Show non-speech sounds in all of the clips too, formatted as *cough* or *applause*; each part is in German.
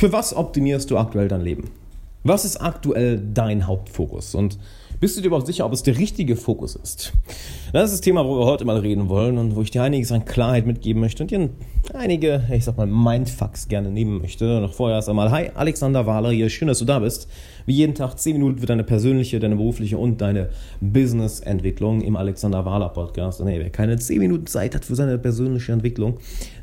Für was optimierst du aktuell dein Leben? Was ist aktuell dein Hauptfokus? Und bist du dir überhaupt sicher, ob es der richtige Fokus ist? Das ist das Thema, wo wir heute mal reden wollen und wo ich dir einiges an Klarheit mitgeben möchte und dir einige, ich sag mal, Mindfucks gerne nehmen möchte. Noch vorher erst einmal, hi, Alexander Wahler hier, schön, dass du da bist. Wie jeden Tag 10 Minuten für deine persönliche, deine berufliche und deine Business-Entwicklung im Alexander Wahler Podcast. Und hey, wer keine 10 Minuten Zeit hat für seine persönliche Entwicklung,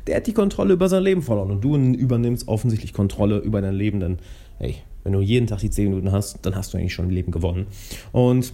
der hat die Kontrolle über sein Leben verloren und du übernimmst offensichtlich Kontrolle über dein Leben, denn hey, wenn du jeden Tag die 10 Minuten hast, dann hast du eigentlich schon im Leben gewonnen. Und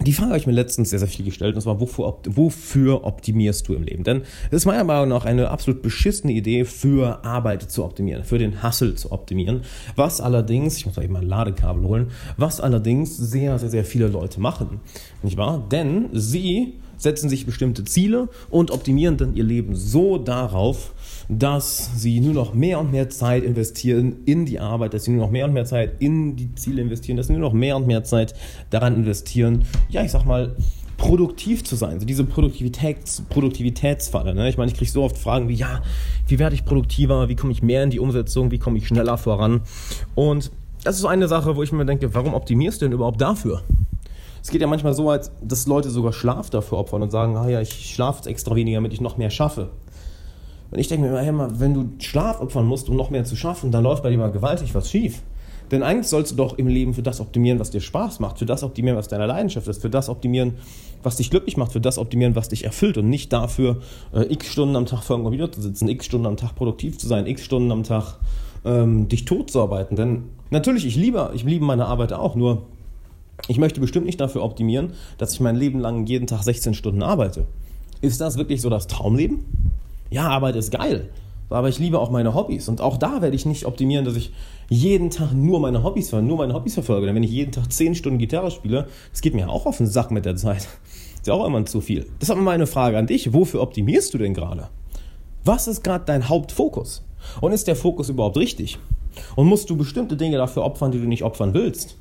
die Frage habe ich mir letztens sehr, sehr viel gestellt, und zwar, wofür, wofür optimierst du im Leben? Denn es ist meiner Meinung nach eine absolut beschissene Idee, für Arbeit zu optimieren, für den Hustle zu optimieren. Was allerdings, ich muss mal eben ein Ladekabel holen, was allerdings sehr, sehr, sehr viele Leute machen. Nicht wahr? Denn sie setzen sich bestimmte Ziele und optimieren dann ihr Leben so darauf, dass sie nur noch mehr und mehr Zeit investieren in die Arbeit, dass sie nur noch mehr und mehr Zeit in die Ziele investieren, dass sie nur noch mehr und mehr Zeit daran investieren, ja, ich sag mal, produktiv zu sein. So diese Produktivitäts, Produktivitätsfalle. Ne? Ich meine, ich kriege so oft Fragen wie, ja, wie werde ich produktiver, wie komme ich mehr in die Umsetzung, wie komme ich schneller voran? Und das ist so eine Sache, wo ich mir denke, warum optimierst du denn überhaupt dafür? Es geht ja manchmal so weit, dass Leute sogar Schlaf dafür opfern und sagen, ah ja, ich schlafe jetzt extra weniger, damit ich noch mehr schaffe. Und ich denke mir immer, hey, wenn du Schlaf opfern musst, um noch mehr zu schaffen, dann läuft bei dir mal gewaltig was schief. Denn eigentlich sollst du doch im Leben für das optimieren, was dir Spaß macht, für das optimieren, was deine Leidenschaft ist, für das optimieren, was dich glücklich macht, für das optimieren, was dich erfüllt und nicht dafür, äh, x Stunden am Tag vor einem Computer zu sitzen, x Stunden am Tag produktiv zu sein, x Stunden am Tag ähm, dich tot zu arbeiten. Denn natürlich, ich liebe, ich liebe meine Arbeit auch, nur ich möchte bestimmt nicht dafür optimieren, dass ich mein Leben lang jeden Tag 16 Stunden arbeite. Ist das wirklich so das Traumleben? Ja, Arbeit ist geil. Aber ich liebe auch meine Hobbys. Und auch da werde ich nicht optimieren, dass ich jeden Tag nur meine Hobbys, nur meine Hobbys verfolge. Denn wenn ich jeden Tag 10 Stunden Gitarre spiele, das geht mir auch auf den Sack mit der Zeit. *laughs* Ist ja auch immer zu viel. Deshalb meine Frage an dich. Wofür optimierst du denn gerade? Was ist gerade dein Hauptfokus? Und ist der Fokus überhaupt richtig? Und musst du bestimmte Dinge dafür opfern, die du nicht opfern willst?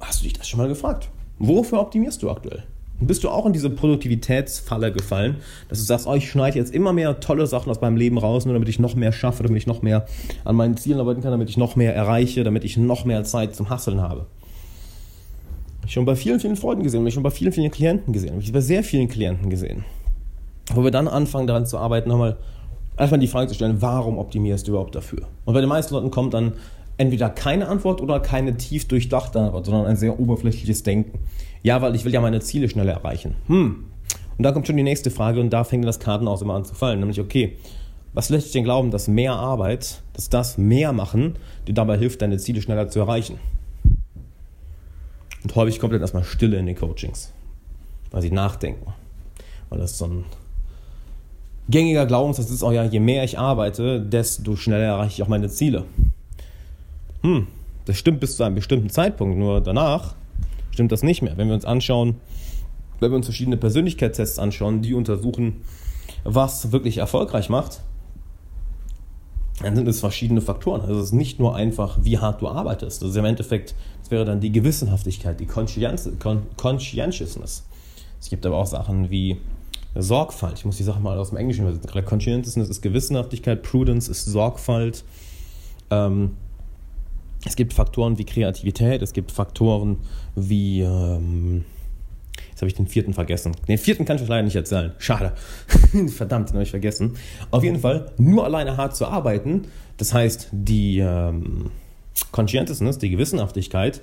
Hast du dich das schon mal gefragt? Wofür optimierst du aktuell? bist du auch in diese Produktivitätsfalle gefallen, dass du sagst, oh, ich schneide jetzt immer mehr tolle Sachen aus meinem Leben raus, nur damit ich noch mehr schaffe, damit ich noch mehr an meinen Zielen arbeiten kann, damit ich noch mehr erreiche, damit ich noch mehr Zeit zum Hasseln habe. Ich schon bei vielen, vielen Freunden gesehen, ich schon bei vielen, vielen Klienten gesehen, ich bei sehr vielen Klienten gesehen. Wo wir dann anfangen daran zu arbeiten, nochmal einfach die Frage zu stellen, warum optimierst du überhaupt dafür? Und bei den meisten Leuten kommt dann entweder keine Antwort oder keine tief durchdachte Antwort, sondern ein sehr oberflächliches Denken. Ja, weil ich will ja meine Ziele schneller erreichen. Hm. Und da kommt schon die nächste Frage und da fängt das Kartenhaus immer an zu fallen. Nämlich, okay, was lässt dich denn glauben, dass mehr Arbeit, dass das mehr machen, dir dabei hilft, deine Ziele schneller zu erreichen? Und häufig kommt dann erstmal Stille in den Coachings, weil sie nachdenken. Weil das so ein gängiger Glaubenssatz ist auch ja, je mehr ich arbeite, desto schneller erreiche ich auch meine Ziele hm, das stimmt bis zu einem bestimmten Zeitpunkt, nur danach stimmt das nicht mehr. Wenn wir uns anschauen, wenn wir uns verschiedene Persönlichkeitstests anschauen, die untersuchen, was wirklich erfolgreich macht, dann sind es verschiedene Faktoren. Also es ist nicht nur einfach, wie hart du arbeitest. Das ist im Endeffekt, das wäre dann die Gewissenhaftigkeit, die Conscientiousness. Es gibt aber auch Sachen wie Sorgfalt. Ich muss die Sache mal aus dem Englischen übersetzen. Conscientiousness ist Gewissenhaftigkeit, Prudence ist Sorgfalt. Ähm, es gibt Faktoren wie Kreativität, es gibt Faktoren wie. Ähm, jetzt habe ich den vierten vergessen. Den vierten kann ich euch leider nicht erzählen. Schade. *laughs* Verdammt, den habe ich vergessen. Auf jeden Fall, nur alleine hart zu arbeiten, das heißt, die ähm, Conscientiousness, die Gewissenhaftigkeit,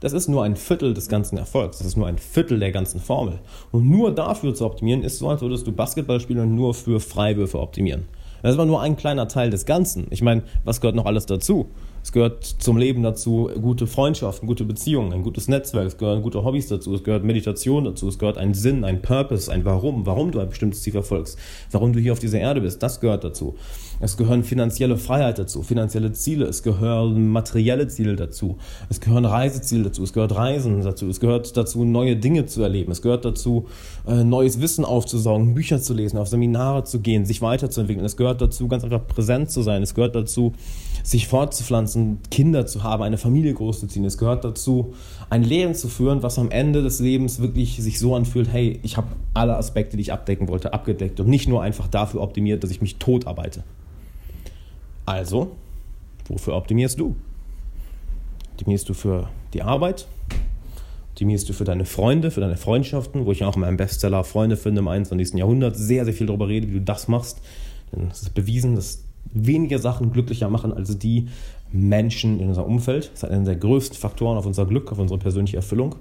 das ist nur ein Viertel des ganzen Erfolgs. Das ist nur ein Viertel der ganzen Formel. Und nur dafür zu optimieren, ist so, als würdest du Basketball spielen und nur für Freiwürfe optimieren. Das ist aber nur ein kleiner Teil des Ganzen. Ich meine, was gehört noch alles dazu? Es gehört zum Leben dazu gute Freundschaften, gute Beziehungen, ein gutes Netzwerk, es gehören gute Hobbys dazu, es gehört Meditation dazu, es gehört ein Sinn, ein Purpose, ein Warum, warum du ein bestimmtes Ziel verfolgst, warum du hier auf dieser Erde bist, das gehört dazu. Es gehören finanzielle Freiheit dazu, finanzielle Ziele, es gehören materielle Ziele dazu, es gehören Reiseziele dazu, es gehört Reisen dazu, es gehört dazu, neue Dinge zu erleben, es gehört dazu, äh, neues Wissen aufzusaugen, Bücher zu lesen, auf Seminare zu gehen, sich weiterzuentwickeln, es gehört dazu, ganz einfach präsent zu sein, es gehört dazu, sich fortzupflanzen, Kinder zu haben, eine Familie großzuziehen. Es gehört dazu, ein Leben zu führen, was am Ende des Lebens wirklich sich so anfühlt, hey, ich habe alle Aspekte, die ich abdecken wollte, abgedeckt und nicht nur einfach dafür optimiert, dass ich mich tot arbeite. Also, Wofür optimierst du? Optimierst du für die Arbeit? Optimierst du für deine Freunde, für deine Freundschaften, wo ich auch in meinem Bestseller Freunde finde im 21. Jahrhundert sehr, sehr viel darüber rede, wie du das machst. Denn es ist bewiesen, dass wenige Sachen glücklicher machen als die Menschen in unserem Umfeld. Das ist einer der größten Faktoren auf unser Glück, auf unsere persönliche Erfüllung.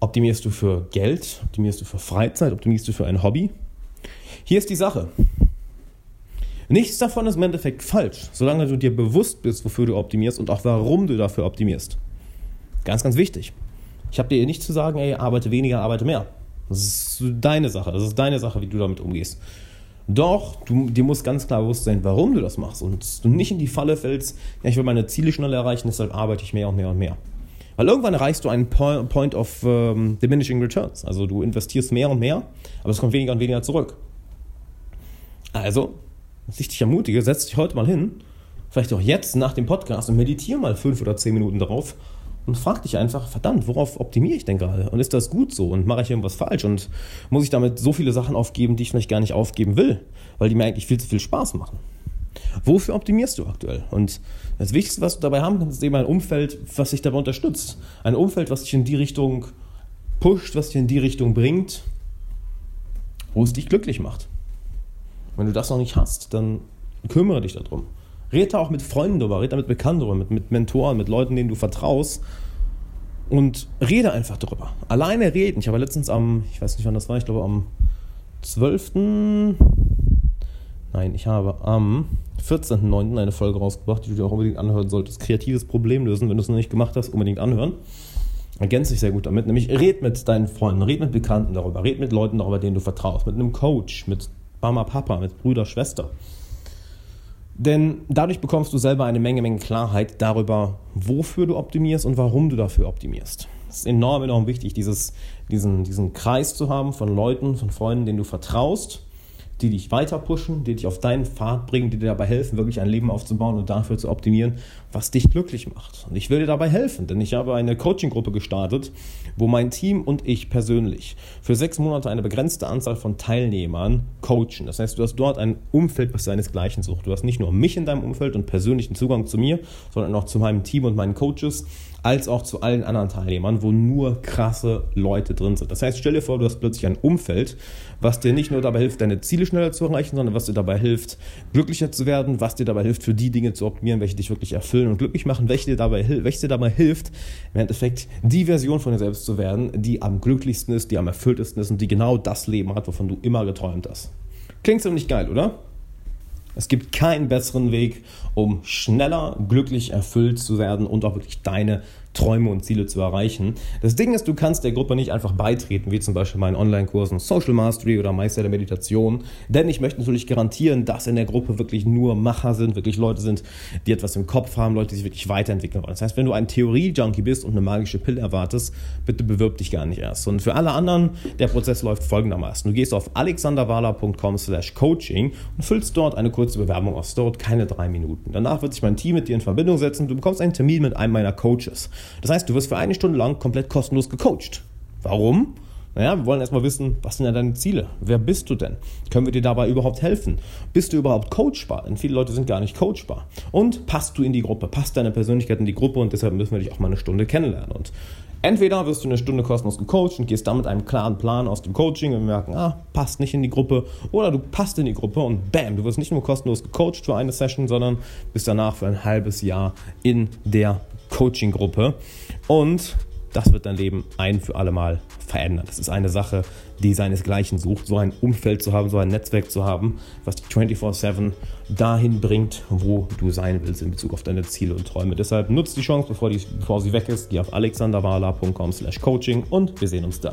Optimierst du für Geld? Optimierst du für Freizeit? Optimierst du für ein Hobby? Hier ist die Sache. Nichts davon ist im Endeffekt falsch, solange du dir bewusst bist, wofür du optimierst und auch warum du dafür optimierst. Ganz, ganz wichtig. Ich habe dir nicht zu sagen, ey, arbeite weniger, arbeite mehr. Das ist deine Sache. Das ist deine Sache, wie du damit umgehst. Doch, du, dir muss ganz klar bewusst sein, warum du das machst und du nicht in die Falle fällst, ja, ich will meine Ziele schneller erreichen, deshalb arbeite ich mehr und mehr und mehr. Weil irgendwann erreichst du einen Point of um, diminishing returns. Also du investierst mehr und mehr, aber es kommt weniger und weniger zurück. Also was ich dich ermutige, setz dich heute mal hin, vielleicht auch jetzt nach dem Podcast und meditiere mal fünf oder zehn Minuten darauf und frag dich einfach, verdammt, worauf optimiere ich denn gerade? Und ist das gut so? Und mache ich irgendwas falsch? Und muss ich damit so viele Sachen aufgeben, die ich vielleicht gar nicht aufgeben will, weil die mir eigentlich viel zu viel Spaß machen? Wofür optimierst du aktuell? Und das Wichtigste, was du dabei haben kannst, ist eben ein Umfeld, was dich dabei unterstützt. Ein Umfeld, was dich in die Richtung pusht, was dich in die Richtung bringt, wo es dich glücklich macht. Wenn du das noch nicht hast, dann kümmere dich darum. Rede auch mit Freunden darüber, rede mit Bekannten darüber, mit, mit Mentoren, mit Leuten, denen du vertraust. Und rede einfach darüber. Alleine reden. Ich habe letztens am, ich weiß nicht wann das war, ich glaube am 12. Nein, ich habe am 14.09. eine Folge rausgebracht, die du dir auch unbedingt anhören solltest. Kreatives Problem lösen. Wenn du es noch nicht gemacht hast, unbedingt anhören. Ergänzt sich sehr gut damit. Nämlich red mit deinen Freunden, red mit Bekannten darüber, red mit Leuten darüber, denen du vertraust, mit einem Coach, mit Mama, Papa, mit Bruder, Schwester. Denn dadurch bekommst du selber eine Menge, Menge Klarheit darüber, wofür du optimierst und warum du dafür optimierst. Es ist enorm, enorm wichtig, dieses, diesen, diesen Kreis zu haben von Leuten, von Freunden, denen du vertraust die dich weiter pushen, die dich auf deinen Pfad bringen, die dir dabei helfen, wirklich ein Leben aufzubauen und dafür zu optimieren, was dich glücklich macht. Und ich will dir dabei helfen, denn ich habe eine Coaching-Gruppe gestartet, wo mein Team und ich persönlich für sechs Monate eine begrenzte Anzahl von Teilnehmern coachen. Das heißt, du hast dort ein Umfeld, was seinesgleichen sucht. Du hast nicht nur mich in deinem Umfeld und persönlichen Zugang zu mir, sondern auch zu meinem Team und meinen Coaches als auch zu allen anderen Teilnehmern, wo nur krasse Leute drin sind. Das heißt, stell dir vor, du hast plötzlich ein Umfeld, was dir nicht nur dabei hilft, deine Ziele schneller zu erreichen, sondern was dir dabei hilft, glücklicher zu werden, was dir dabei hilft, für die Dinge zu optimieren, welche dich wirklich erfüllen und glücklich machen, welche dir dabei, welche dir dabei hilft, im Endeffekt die Version von dir selbst zu werden, die am glücklichsten ist, die am erfülltesten ist und die genau das Leben hat, wovon du immer geträumt hast. Klingt ziemlich geil, oder? Es gibt keinen besseren Weg, um schneller, glücklich, erfüllt zu werden und auch wirklich deine Träume und Ziele zu erreichen. Das Ding ist, du kannst der Gruppe nicht einfach beitreten, wie zum Beispiel meinen Online-Kursen Social Mastery oder Meister der Meditation, denn ich möchte natürlich garantieren, dass in der Gruppe wirklich nur Macher sind, wirklich Leute sind, die etwas im Kopf haben, Leute, die sich wirklich weiterentwickeln wollen. Das heißt, wenn du ein Theorie-Junkie bist und eine magische Pille erwartest, bitte bewirb dich gar nicht erst. Und für alle anderen, der Prozess läuft folgendermaßen. Du gehst auf alexanderwala.com slash coaching und füllst dort eine kurze Bewerbung aus. Dort keine drei Minuten. Danach wird sich mein Team mit dir in Verbindung setzen. Du bekommst einen Termin mit einem meiner Coaches. Das heißt, du wirst für eine Stunde lang komplett kostenlos gecoacht. Warum? Naja, wir wollen erstmal wissen, was sind denn deine Ziele? Wer bist du denn? Können wir dir dabei überhaupt helfen? Bist du überhaupt coachbar? Denn viele Leute sind gar nicht coachbar. Und passt du in die Gruppe? Passt deine Persönlichkeit in die Gruppe? Und deshalb müssen wir dich auch mal eine Stunde kennenlernen. Und entweder wirst du eine Stunde kostenlos gecoacht und gehst dann mit einem klaren Plan aus dem Coaching und merken, ah, passt nicht in die Gruppe. Oder du passt in die Gruppe und bam, du wirst nicht nur kostenlos gecoacht für eine Session, sondern bist danach für ein halbes Jahr in der Coaching-Gruppe. Und das wird dein Leben ein für alle Mal verändern. Das ist eine Sache, die seinesgleichen sucht, so ein Umfeld zu haben, so ein Netzwerk zu haben, was dich 24-7 dahin bringt, wo du sein willst in Bezug auf deine Ziele und Träume. Deshalb nutzt die Chance, bevor, die, bevor sie weg ist. Geh auf alexanderwala.com slash coaching und wir sehen uns da.